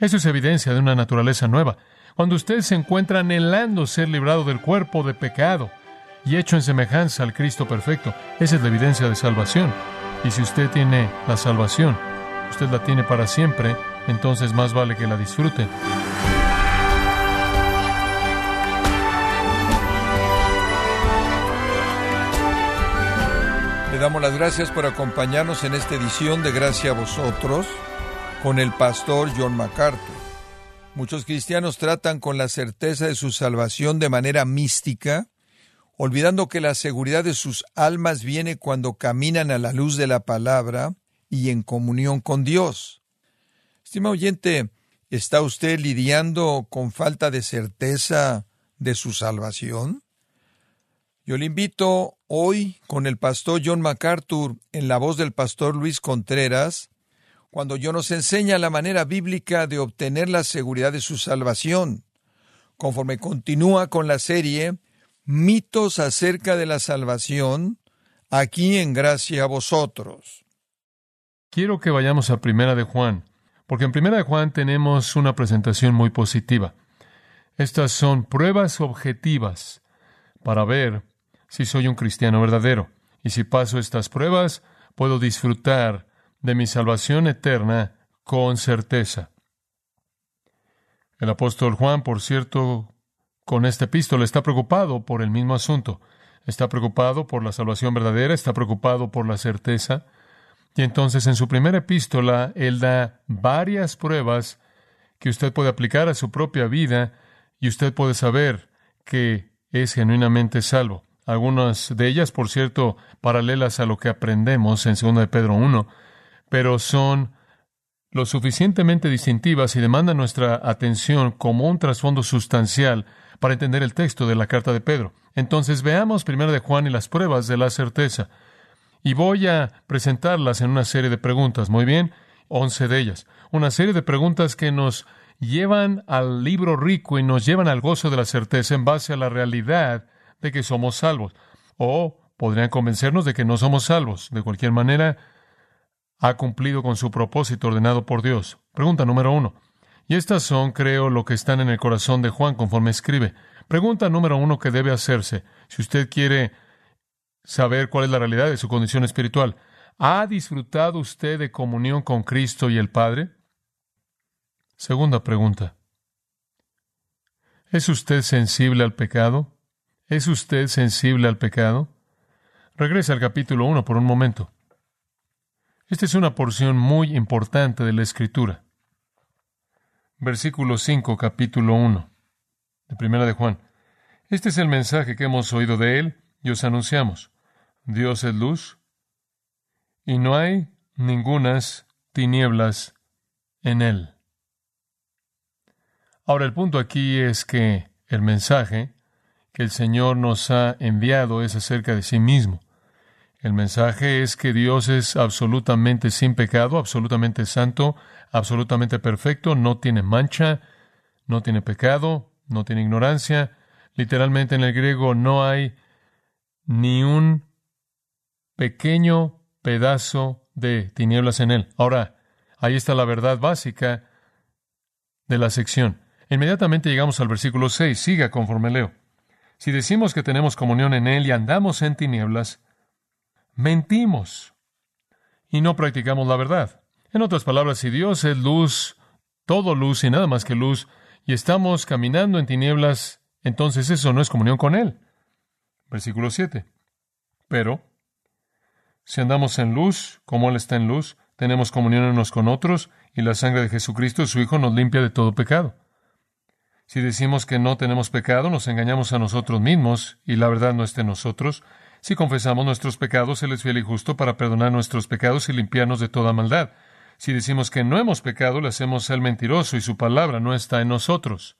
Eso es evidencia de una naturaleza nueva. Cuando usted se encuentra anhelando ser librado del cuerpo de pecado y hecho en semejanza al Cristo perfecto, esa es la evidencia de salvación. Y si usted tiene la salvación, usted la tiene para siempre, entonces más vale que la disfrute. Le damos las gracias por acompañarnos en esta edición de Gracia a vosotros con el pastor John MacArthur. Muchos cristianos tratan con la certeza de su salvación de manera mística, olvidando que la seguridad de sus almas viene cuando caminan a la luz de la palabra y en comunión con Dios. Estima oyente, ¿está usted lidiando con falta de certeza de su salvación? Yo le invito hoy con el pastor John MacArthur en la voz del pastor Luis Contreras, cuando yo nos enseña la manera bíblica de obtener la seguridad de su salvación, conforme continúa con la serie Mitos acerca de la salvación, aquí en gracia a vosotros. Quiero que vayamos a Primera de Juan, porque en Primera de Juan tenemos una presentación muy positiva. Estas son pruebas objetivas para ver si soy un cristiano verdadero. Y si paso estas pruebas, puedo disfrutar de mi salvación eterna con certeza. El apóstol Juan, por cierto, con este epístola está preocupado por el mismo asunto. Está preocupado por la salvación verdadera, está preocupado por la certeza. Y entonces en su primera epístola él da varias pruebas que usted puede aplicar a su propia vida y usted puede saber que es genuinamente salvo. Algunas de ellas, por cierto, paralelas a lo que aprendemos en 2 de Pedro 1, pero son lo suficientemente distintivas y demandan nuestra atención como un trasfondo sustancial para entender el texto de la carta de Pedro. Entonces veamos primero de Juan y las pruebas de la certeza. Y voy a presentarlas en una serie de preguntas, muy bien, once de ellas. Una serie de preguntas que nos llevan al libro rico y nos llevan al gozo de la certeza en base a la realidad de que somos salvos. O podrían convencernos de que no somos salvos. De cualquier manera, ha cumplido con su propósito ordenado por Dios. Pregunta número uno. Y estas son, creo, lo que están en el corazón de Juan conforme escribe. Pregunta número uno que debe hacerse, si usted quiere saber cuál es la realidad de su condición espiritual. ¿Ha disfrutado usted de comunión con Cristo y el Padre? Segunda pregunta. ¿Es usted sensible al pecado? ¿Es usted sensible al pecado? Regresa al capítulo 1 por un momento. Esta es una porción muy importante de la Escritura. Versículo 5, capítulo 1, de Primera de Juan. Este es el mensaje que hemos oído de él y os anunciamos. Dios es luz y no hay ningunas tinieblas en él. Ahora el punto aquí es que el mensaje que el Señor nos ha enviado es acerca de sí mismo. El mensaje es que Dios es absolutamente sin pecado, absolutamente santo, absolutamente perfecto, no tiene mancha, no tiene pecado, no tiene ignorancia. Literalmente en el griego no hay ni un pequeño pedazo de tinieblas en él. Ahora, ahí está la verdad básica de la sección. Inmediatamente llegamos al versículo 6. Siga conforme leo. Si decimos que tenemos comunión en él y andamos en tinieblas, mentimos y no practicamos la verdad. En otras palabras, si Dios es luz, todo luz y nada más que luz, y estamos caminando en tinieblas, entonces eso no es comunión con Él. Versículo 7. Pero, si andamos en luz, como Él está en luz, tenemos comunión unos con otros, y la sangre de Jesucristo, su Hijo, nos limpia de todo pecado. Si decimos que no tenemos pecado, nos engañamos a nosotros mismos, y la verdad no está en nosotros. Si confesamos nuestros pecados, Él es fiel y justo para perdonar nuestros pecados y limpiarnos de toda maldad. Si decimos que no hemos pecado, le hacemos el mentiroso y su palabra no está en nosotros.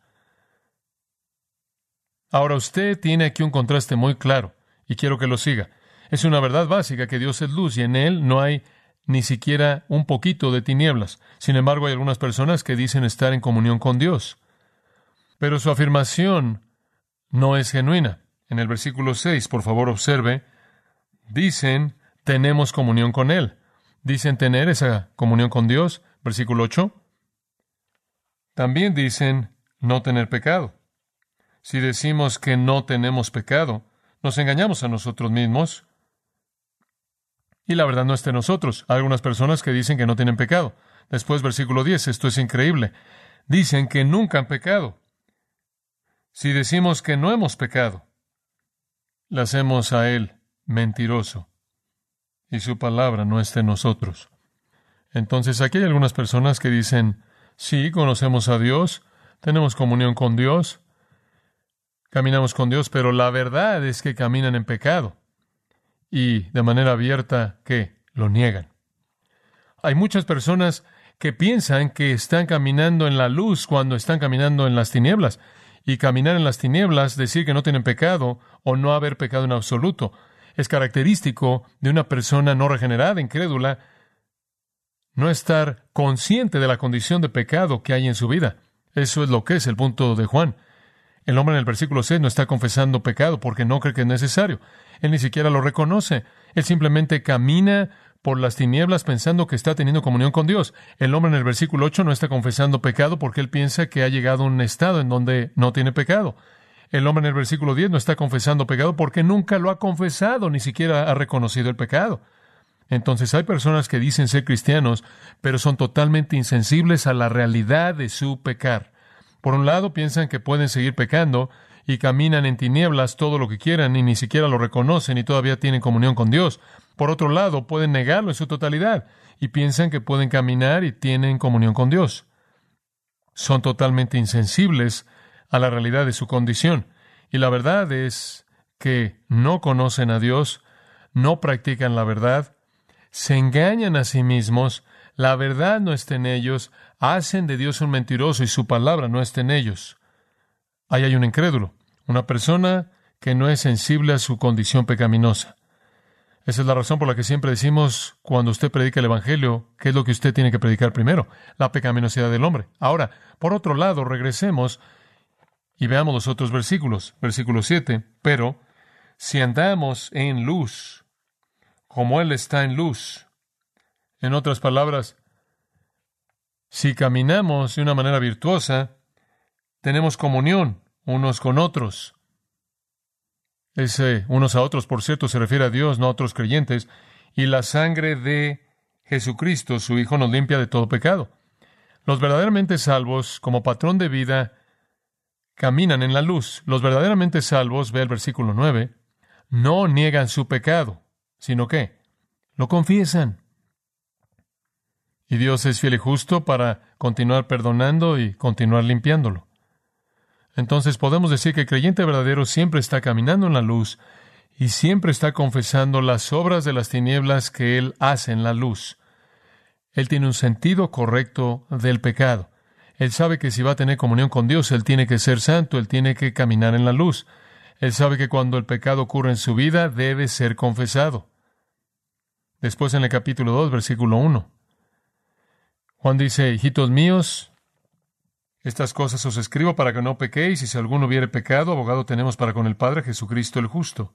Ahora usted tiene aquí un contraste muy claro y quiero que lo siga. Es una verdad básica que Dios es luz y en Él no hay ni siquiera un poquito de tinieblas. Sin embargo, hay algunas personas que dicen estar en comunión con Dios. Pero su afirmación no es genuina en el versículo 6, por favor observe, dicen tenemos comunión con Él. Dicen tener esa comunión con Dios. Versículo 8. también dicen no tener pecado. Si decimos que no tenemos pecado, nos engañamos a nosotros mismos y la verdad no está en nosotros. Hay algunas personas que dicen que no tienen pecado. Después, versículo 10, esto es increíble. Dicen que nunca han pecado. Si decimos que no hemos pecado, le hacemos a Él mentiroso y su palabra no está en nosotros. Entonces aquí hay algunas personas que dicen, sí, conocemos a Dios, tenemos comunión con Dios, caminamos con Dios, pero la verdad es que caminan en pecado y de manera abierta que lo niegan. Hay muchas personas que piensan que están caminando en la luz cuando están caminando en las tinieblas. Y caminar en las tinieblas, decir que no tienen pecado o no haber pecado en absoluto, es característico de una persona no regenerada, incrédula, no estar consciente de la condición de pecado que hay en su vida. Eso es lo que es el punto de Juan. El hombre en el versículo 6 no está confesando pecado porque no cree que es necesario. Él ni siquiera lo reconoce. Él simplemente camina por las tinieblas pensando que está teniendo comunión con Dios. El hombre en el versículo 8 no está confesando pecado porque él piensa que ha llegado a un estado en donde no tiene pecado. El hombre en el versículo 10 no está confesando pecado porque nunca lo ha confesado, ni siquiera ha reconocido el pecado. Entonces hay personas que dicen ser cristianos, pero son totalmente insensibles a la realidad de su pecar. Por un lado, piensan que pueden seguir pecando y caminan en tinieblas todo lo que quieran y ni siquiera lo reconocen y todavía tienen comunión con Dios. Por otro lado, pueden negarlo en su totalidad y piensan que pueden caminar y tienen comunión con Dios. Son totalmente insensibles a la realidad de su condición. Y la verdad es que no conocen a Dios, no practican la verdad, se engañan a sí mismos, la verdad no está en ellos, hacen de Dios un mentiroso y su palabra no está en ellos. Ahí hay un incrédulo, una persona que no es sensible a su condición pecaminosa. Esa es la razón por la que siempre decimos cuando usted predica el Evangelio, ¿qué es lo que usted tiene que predicar primero? La pecaminosidad del hombre. Ahora, por otro lado, regresemos y veamos los otros versículos. Versículo 7. Pero si andamos en luz, como Él está en luz, en otras palabras, si caminamos de una manera virtuosa, tenemos comunión unos con otros. Ese unos a otros, por cierto, se refiere a Dios, no a otros creyentes, y la sangre de Jesucristo, su Hijo, nos limpia de todo pecado. Los verdaderamente salvos, como patrón de vida, caminan en la luz. Los verdaderamente salvos, ve el versículo 9, no niegan su pecado, sino que lo confiesan. Y Dios es fiel y justo para continuar perdonando y continuar limpiándolo. Entonces podemos decir que el creyente verdadero siempre está caminando en la luz y siempre está confesando las obras de las tinieblas que él hace en la luz. Él tiene un sentido correcto del pecado. Él sabe que si va a tener comunión con Dios, él tiene que ser santo, él tiene que caminar en la luz. Él sabe que cuando el pecado ocurre en su vida, debe ser confesado. Después en el capítulo 2, versículo 1. Juan dice, hijitos míos, estas cosas os escribo para que no pequéis, y si alguno hubiere pecado, abogado tenemos para con el Padre Jesucristo el justo.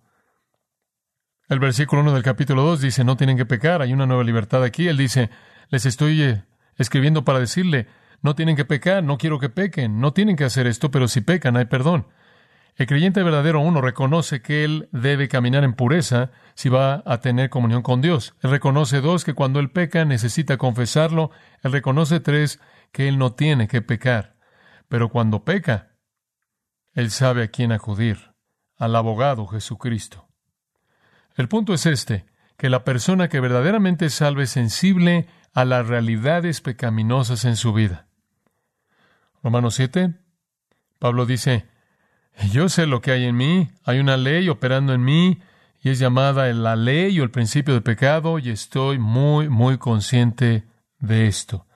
El versículo 1 del capítulo 2 dice, no tienen que pecar, hay una nueva libertad aquí. Él dice, les estoy eh, escribiendo para decirle, no tienen que pecar, no quiero que pequen, no tienen que hacer esto, pero si pecan hay perdón. El creyente verdadero, uno, reconoce que él debe caminar en pureza si va a tener comunión con Dios. Él reconoce, dos, que cuando él peca necesita confesarlo. Él reconoce, tres, que él no tiene que pecar. Pero cuando peca, él sabe a quién acudir, al abogado Jesucristo. El punto es este, que la persona que verdaderamente salve es sensible a las realidades pecaminosas en su vida. Romanos 7, Pablo dice, yo sé lo que hay en mí, hay una ley operando en mí, y es llamada la ley o el principio de pecado, y estoy muy, muy consciente de esto.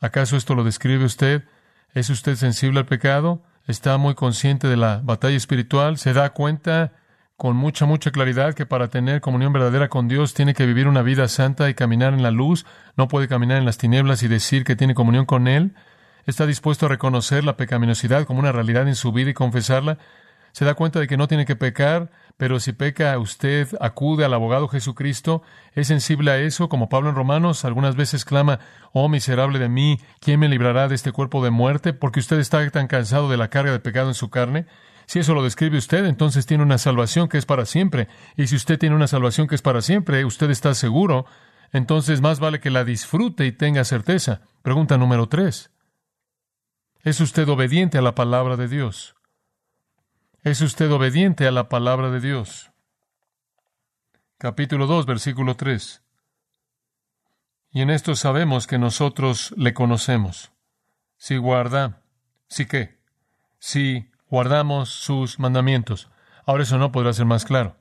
¿Acaso esto lo describe usted? ¿Es usted sensible al pecado? ¿Está muy consciente de la batalla espiritual? ¿Se da cuenta con mucha, mucha claridad que para tener comunión verdadera con Dios tiene que vivir una vida santa y caminar en la luz? ¿No puede caminar en las tinieblas y decir que tiene comunión con Él? ¿Está dispuesto a reconocer la pecaminosidad como una realidad en su vida y confesarla? Se da cuenta de que no tiene que pecar, pero si peca usted acude al abogado Jesucristo. Es sensible a eso, como Pablo en Romanos algunas veces clama, oh miserable de mí, ¿quién me librará de este cuerpo de muerte? Porque usted está tan cansado de la carga de pecado en su carne. Si eso lo describe usted, entonces tiene una salvación que es para siempre. Y si usted tiene una salvación que es para siempre, usted está seguro, entonces más vale que la disfrute y tenga certeza. Pregunta número tres. ¿Es usted obediente a la palabra de Dios? ¿Es usted obediente a la palabra de Dios? Capítulo 2, versículo 3. Y en esto sabemos que nosotros le conocemos. Si guarda, si qué, si guardamos sus mandamientos. Ahora eso no podrá ser más claro.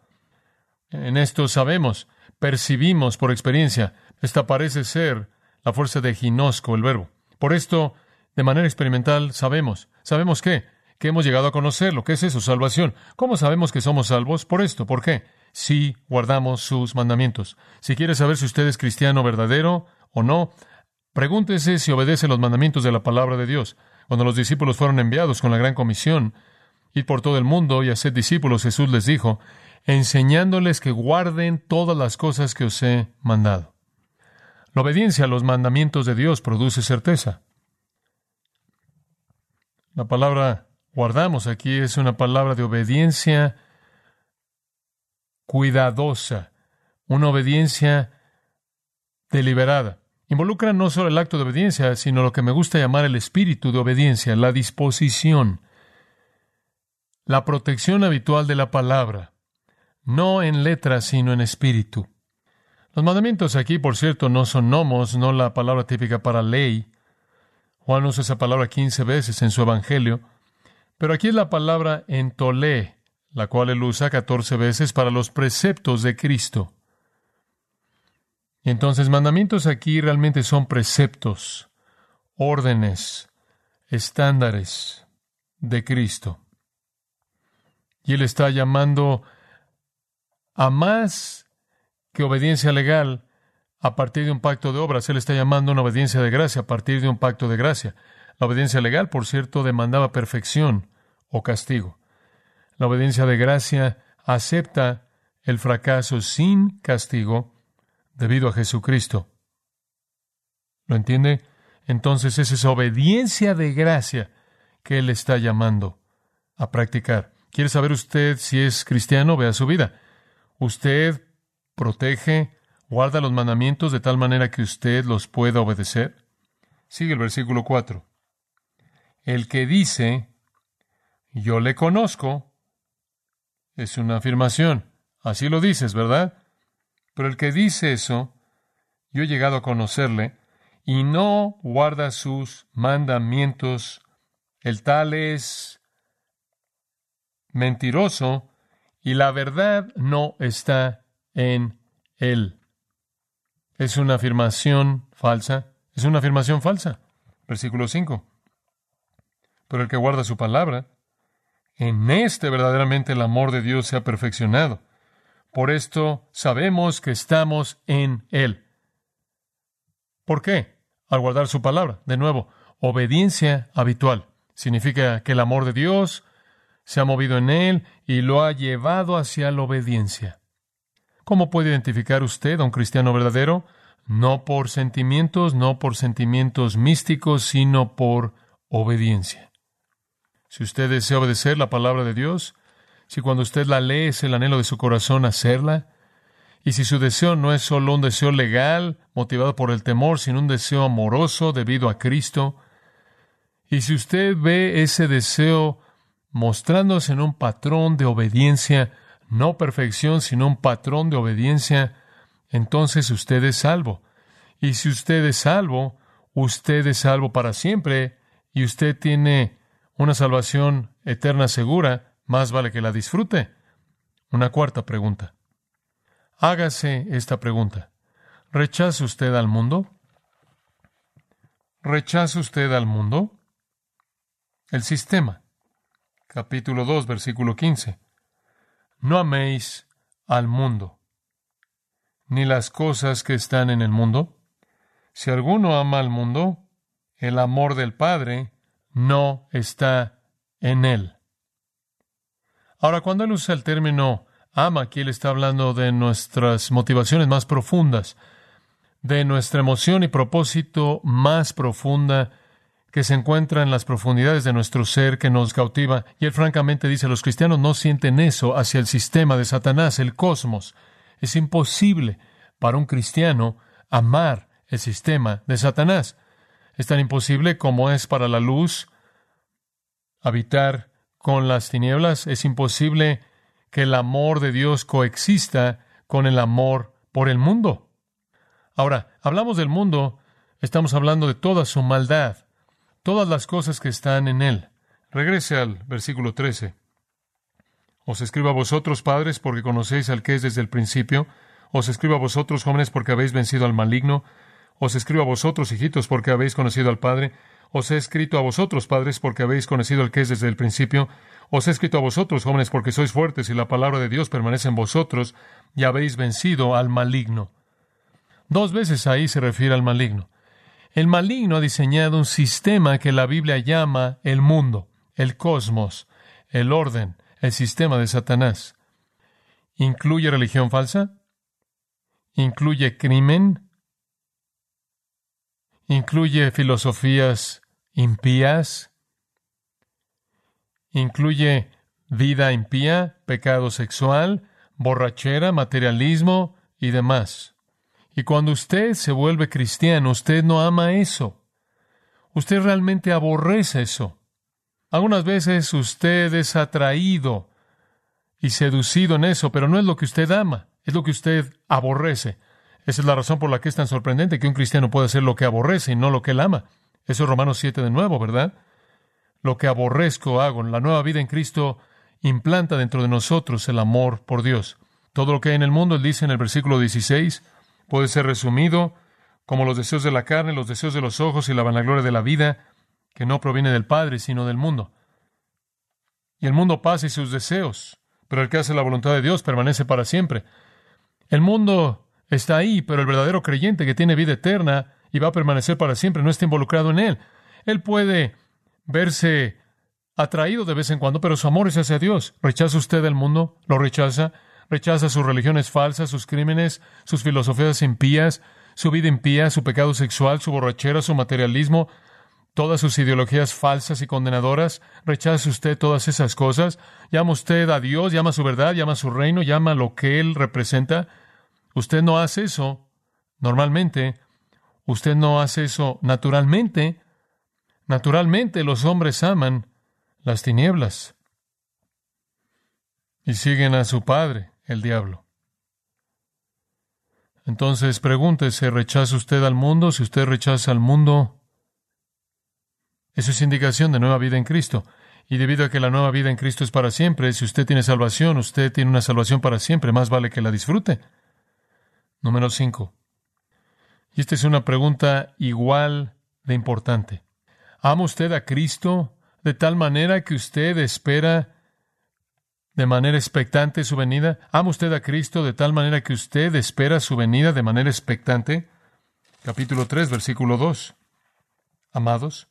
En esto sabemos, percibimos por experiencia. Esta parece ser la fuerza de ginosco, el verbo. Por esto de manera experimental sabemos. ¿Sabemos qué? Que hemos llegado a conocer lo que es eso, salvación. ¿Cómo sabemos que somos salvos? Por esto. ¿Por qué? Si guardamos sus mandamientos. Si quiere saber si usted es cristiano verdadero o no, pregúntese si obedece los mandamientos de la palabra de Dios. Cuando los discípulos fueron enviados con la gran comisión, ir por todo el mundo y hacer discípulos, Jesús les dijo, enseñándoles que guarden todas las cosas que os he mandado. La obediencia a los mandamientos de Dios produce certeza. La palabra guardamos aquí es una palabra de obediencia cuidadosa, una obediencia deliberada. Involucra no solo el acto de obediencia, sino lo que me gusta llamar el espíritu de obediencia, la disposición, la protección habitual de la palabra, no en letra, sino en espíritu. Los mandamientos aquí, por cierto, no son nomos, no la palabra típica para ley, Juan usa esa palabra 15 veces en su Evangelio, pero aquí es la palabra entolé, la cual él usa 14 veces para los preceptos de Cristo. Entonces mandamientos aquí realmente son preceptos, órdenes, estándares de Cristo. Y él está llamando a más que obediencia legal, a partir de un pacto de obras. Él está llamando una obediencia de gracia a partir de un pacto de gracia. La obediencia legal, por cierto, demandaba perfección o castigo. La obediencia de gracia acepta el fracaso sin castigo debido a Jesucristo. ¿Lo entiende? Entonces es esa obediencia de gracia que Él está llamando a practicar. ¿Quiere saber usted si es cristiano? Vea su vida. Usted protege guarda los mandamientos de tal manera que usted los pueda obedecer? Sigue el versículo 4. El que dice, yo le conozco, es una afirmación. Así lo dices, ¿verdad? Pero el que dice eso, yo he llegado a conocerle, y no guarda sus mandamientos, el tal es mentiroso, y la verdad no está en él. Es una afirmación falsa. Es una afirmación falsa. Versículo 5. Pero el que guarda su palabra, en este verdaderamente el amor de Dios se ha perfeccionado. Por esto sabemos que estamos en Él. ¿Por qué? Al guardar su palabra. De nuevo, obediencia habitual. Significa que el amor de Dios se ha movido en Él y lo ha llevado hacia la obediencia. ¿Cómo puede identificar usted a un cristiano verdadero? No por sentimientos, no por sentimientos místicos, sino por obediencia. Si usted desea obedecer la palabra de Dios, si cuando usted la lee es el anhelo de su corazón hacerla, y si su deseo no es solo un deseo legal, motivado por el temor, sino un deseo amoroso debido a Cristo, y si usted ve ese deseo mostrándose en un patrón de obediencia, no perfección, sino un patrón de obediencia, entonces usted es salvo. Y si usted es salvo, usted es salvo para siempre y usted tiene una salvación eterna segura, más vale que la disfrute. Una cuarta pregunta. Hágase esta pregunta. ¿Rechaza usted al mundo? ¿Rechaza usted al mundo? El sistema. Capítulo 2, versículo 15 no améis al mundo, ni las cosas que están en el mundo. Si alguno ama al mundo, el amor del Padre no está en él. Ahora, cuando él usa el término ama, aquí él está hablando de nuestras motivaciones más profundas, de nuestra emoción y propósito más profunda que se encuentra en las profundidades de nuestro ser que nos cautiva. Y él francamente dice, los cristianos no sienten eso hacia el sistema de Satanás, el cosmos. Es imposible para un cristiano amar el sistema de Satanás. Es tan imposible como es para la luz habitar con las tinieblas. Es imposible que el amor de Dios coexista con el amor por el mundo. Ahora, hablamos del mundo, estamos hablando de toda su maldad todas las cosas que están en él. Regrese al versículo 13. Os escribo a vosotros, padres, porque conocéis al que es desde el principio. Os escribo a vosotros, jóvenes, porque habéis vencido al maligno. Os escribo a vosotros, hijitos, porque habéis conocido al Padre. Os he escrito a vosotros, padres, porque habéis conocido al que es desde el principio. Os he escrito a vosotros, jóvenes, porque sois fuertes y la palabra de Dios permanece en vosotros y habéis vencido al maligno. Dos veces ahí se refiere al maligno. El maligno ha diseñado un sistema que la Biblia llama el mundo, el cosmos, el orden, el sistema de Satanás. ¿Incluye religión falsa? ¿Incluye crimen? ¿Incluye filosofías impías? ¿Incluye vida impía, pecado sexual, borrachera, materialismo y demás? Y cuando usted se vuelve cristiano, usted no ama eso. Usted realmente aborrece eso. Algunas veces usted es atraído y seducido en eso, pero no es lo que usted ama, es lo que usted aborrece. Esa es la razón por la que es tan sorprendente que un cristiano pueda hacer lo que aborrece y no lo que él ama. Eso es Romanos 7 de nuevo, ¿verdad? Lo que aborrezco hago. La nueva vida en Cristo implanta dentro de nosotros el amor por Dios. Todo lo que hay en el mundo, él dice en el versículo 16, puede ser resumido como los deseos de la carne, los deseos de los ojos y la vanagloria de la vida, que no proviene del Padre, sino del mundo. Y el mundo pasa y sus deseos, pero el que hace la voluntad de Dios permanece para siempre. El mundo está ahí, pero el verdadero creyente que tiene vida eterna y va a permanecer para siempre no está involucrado en él. Él puede verse atraído de vez en cuando, pero su amor es hacia Dios. ¿Rechaza usted el mundo? ¿Lo rechaza? rechaza sus religiones falsas, sus crímenes, sus filosofías impías, su vida impía, su pecado sexual, su borrachera, su materialismo, todas sus ideologías falsas y condenadoras. Rechaza usted todas esas cosas. Llama usted a Dios, llama a su verdad, llama a su reino, llama a lo que Él representa. Usted no hace eso normalmente. Usted no hace eso naturalmente. Naturalmente los hombres aman las tinieblas y siguen a su Padre el diablo. Entonces pregúntese, ¿rechaza usted al mundo? Si usted rechaza al mundo, eso es indicación de nueva vida en Cristo. Y debido a que la nueva vida en Cristo es para siempre, si usted tiene salvación, usted tiene una salvación para siempre, más vale que la disfrute. Número 5. Y esta es una pregunta igual de importante. ¿Ama usted a Cristo de tal manera que usted espera de manera expectante su venida? ¿Ama usted a Cristo de tal manera que usted espera su venida de manera expectante? Capítulo 3, versículo 2. Amados,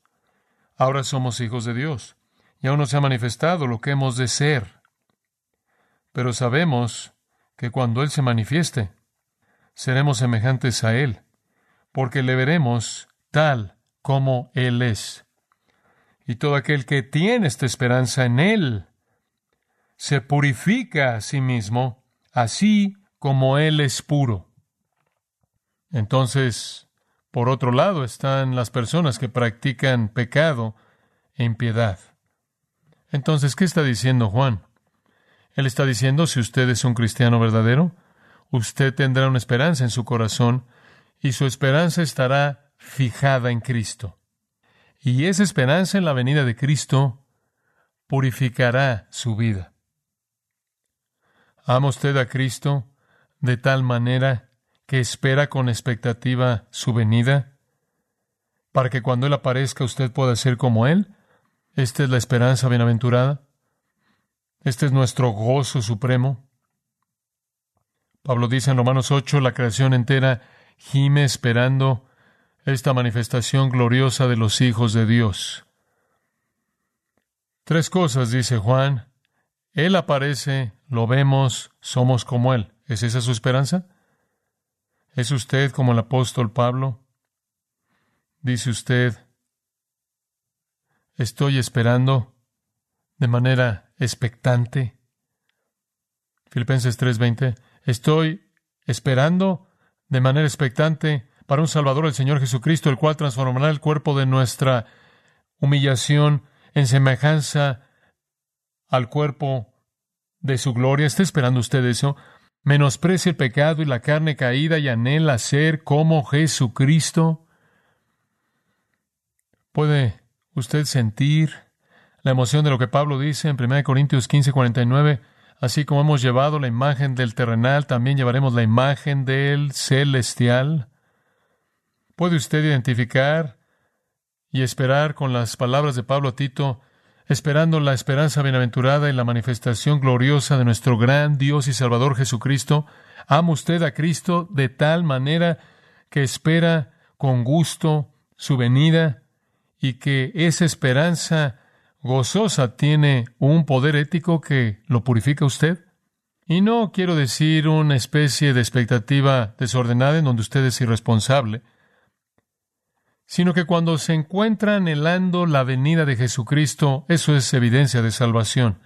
ahora somos hijos de Dios, y aún no se ha manifestado lo que hemos de ser. Pero sabemos que cuando Él se manifieste, seremos semejantes a Él, porque le veremos tal como Él es. Y todo aquel que tiene esta esperanza en Él, se purifica a sí mismo, así como Él es puro. Entonces, por otro lado, están las personas que practican pecado e impiedad. Entonces, ¿qué está diciendo Juan? Él está diciendo, si usted es un cristiano verdadero, usted tendrá una esperanza en su corazón y su esperanza estará fijada en Cristo. Y esa esperanza en la venida de Cristo purificará su vida. ¿Ama usted a Cristo de tal manera que espera con expectativa su venida? Para que cuando Él aparezca usted pueda ser como Él. Esta es la esperanza bienaventurada. Este es nuestro gozo supremo. Pablo dice en Romanos 8, la creación entera gime esperando esta manifestación gloriosa de los hijos de Dios. Tres cosas, dice Juan, Él aparece, lo vemos, somos como Él. ¿Es esa su esperanza? ¿Es usted como el apóstol Pablo? Dice usted, estoy esperando de manera expectante. Filipenses 3:20, estoy esperando de manera expectante para un Salvador, el Señor Jesucristo, el cual transformará el cuerpo de nuestra humillación en semejanza al cuerpo de su gloria. ¿Está esperando usted eso? Menosprecia el pecado y la carne caída y anhela ser como Jesucristo. ¿Puede usted sentir la emoción de lo que Pablo dice en 1 Corintios 15, 49? Así como hemos llevado la imagen del terrenal, también llevaremos la imagen del celestial. ¿Puede usted identificar y esperar con las palabras de Pablo a Tito, esperando la esperanza bienaventurada y la manifestación gloriosa de nuestro gran Dios y Salvador Jesucristo? ¿Ama usted a Cristo de tal manera que espera con gusto su venida y que esa esperanza gozosa tiene un poder ético que lo purifica usted? Y no quiero decir una especie de expectativa desordenada en donde usted es irresponsable, sino que cuando se encuentra anhelando la venida de Jesucristo, eso es evidencia de salvación.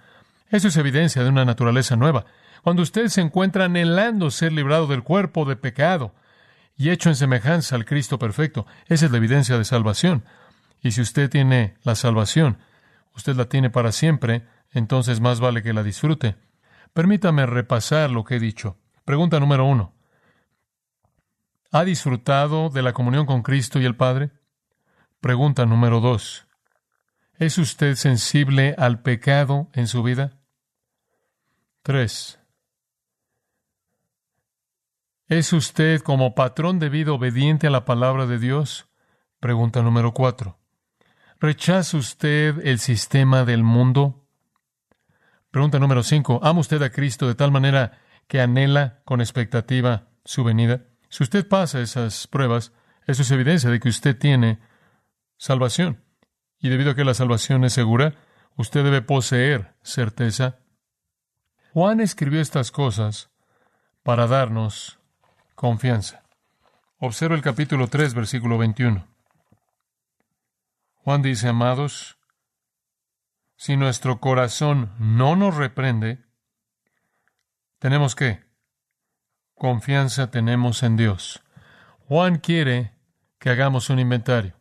Eso es evidencia de una naturaleza nueva. Cuando usted se encuentra anhelando ser librado del cuerpo de pecado y hecho en semejanza al Cristo perfecto, esa es la evidencia de salvación. Y si usted tiene la salvación, usted la tiene para siempre, entonces más vale que la disfrute. Permítame repasar lo que he dicho. Pregunta número uno. ¿Ha disfrutado de la comunión con Cristo y el Padre? Pregunta número dos. ¿Es usted sensible al pecado en su vida? Tres. ¿Es usted como patrón de vida obediente a la palabra de Dios? Pregunta número cuatro. ¿Rechaza usted el sistema del mundo? Pregunta número cinco. ¿Ama usted a Cristo de tal manera que anhela con expectativa su venida? Si usted pasa esas pruebas, eso es evidencia de que usted tiene salvación. Y debido a que la salvación es segura, usted debe poseer certeza. Juan escribió estas cosas para darnos confianza. Observa el capítulo 3, versículo 21. Juan dice, amados, si nuestro corazón no nos reprende, tenemos que confianza tenemos en Dios. Juan quiere que hagamos un inventario.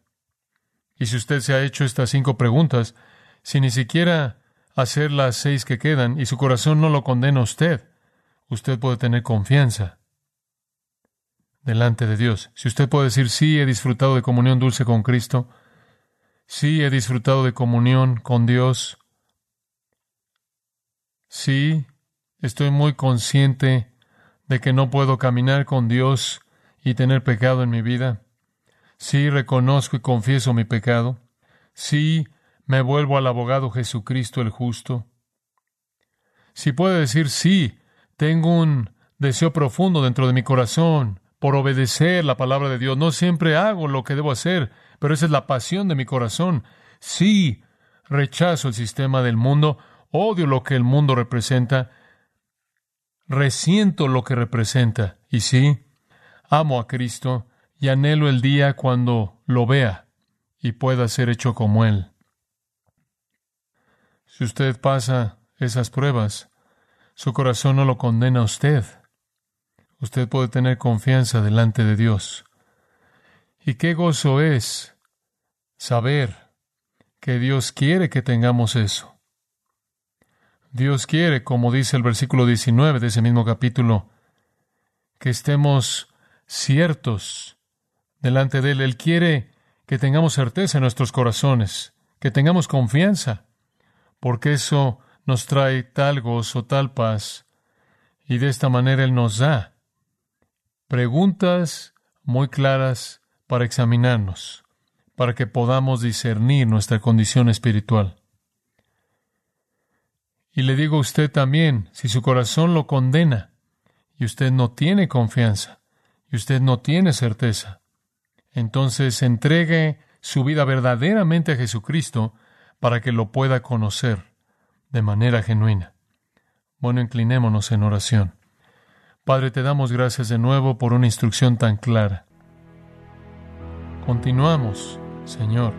Y si usted se ha hecho estas cinco preguntas, si ni siquiera hacer las seis que quedan y su corazón no lo condena a usted, usted puede tener confianza delante de Dios. Si usted puede decir, sí, he disfrutado de comunión dulce con Cristo, Sí, he disfrutado de comunión con Dios. Sí, estoy muy consciente de que no puedo caminar con Dios y tener pecado en mi vida. Sí, reconozco y confieso mi pecado. Sí, me vuelvo al abogado Jesucristo el justo. Si puede decir sí, tengo un deseo profundo dentro de mi corazón por obedecer la palabra de Dios. No siempre hago lo que debo hacer, pero esa es la pasión de mi corazón. Sí, rechazo el sistema del mundo, odio lo que el mundo representa, resiento lo que representa, y sí, amo a Cristo y anhelo el día cuando lo vea y pueda ser hecho como Él. Si usted pasa esas pruebas, su corazón no lo condena a usted. Usted puede tener confianza delante de Dios. Y qué gozo es saber que Dios quiere que tengamos eso. Dios quiere, como dice el versículo 19 de ese mismo capítulo, que estemos ciertos delante de Él. Él quiere que tengamos certeza en nuestros corazones, que tengamos confianza, porque eso nos trae tal gozo, tal paz, y de esta manera Él nos da preguntas muy claras para examinarnos, para que podamos discernir nuestra condición espiritual. Y le digo a usted también, si su corazón lo condena y usted no tiene confianza y usted no tiene certeza, entonces entregue su vida verdaderamente a Jesucristo para que lo pueda conocer de manera genuina. Bueno, inclinémonos en oración. Padre, te damos gracias de nuevo por una instrucción tan clara. Continuamos, Señor,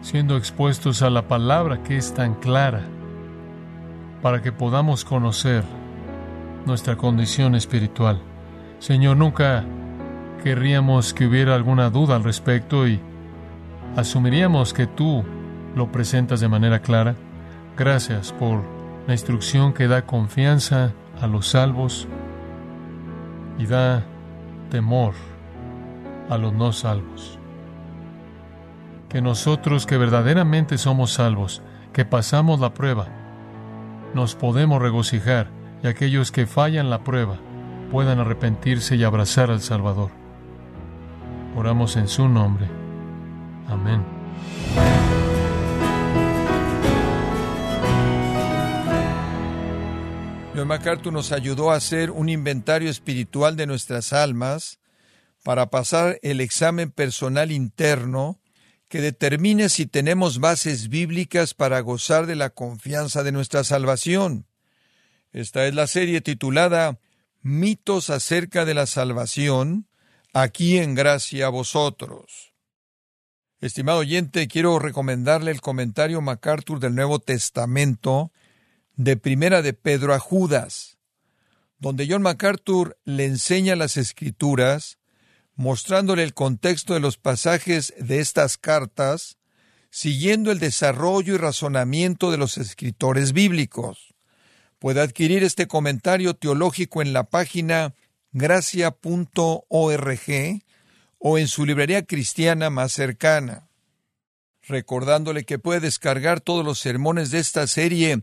siendo expuestos a la palabra que es tan clara, para que podamos conocer nuestra condición espiritual. Señor, nunca querríamos que hubiera alguna duda al respecto y asumiríamos que tú lo presentas de manera clara. Gracias por la instrucción que da confianza a los salvos y da temor a los no salvos. Que nosotros que verdaderamente somos salvos, que pasamos la prueba, nos podemos regocijar y aquellos que fallan la prueba puedan arrepentirse y abrazar al Salvador. Oramos en su nombre. Amén. John MacArthur nos ayudó a hacer un inventario espiritual de nuestras almas para pasar el examen personal interno que determine si tenemos bases bíblicas para gozar de la confianza de nuestra salvación. Esta es la serie titulada Mitos acerca de la salvación, aquí en gracia a vosotros. Estimado oyente, quiero recomendarle el comentario MacArthur del Nuevo Testamento de Primera de Pedro a Judas, donde John MacArthur le enseña las escrituras, mostrándole el contexto de los pasajes de estas cartas, siguiendo el desarrollo y razonamiento de los escritores bíblicos. Puede adquirir este comentario teológico en la página gracia.org o en su librería cristiana más cercana. Recordándole que puede descargar todos los sermones de esta serie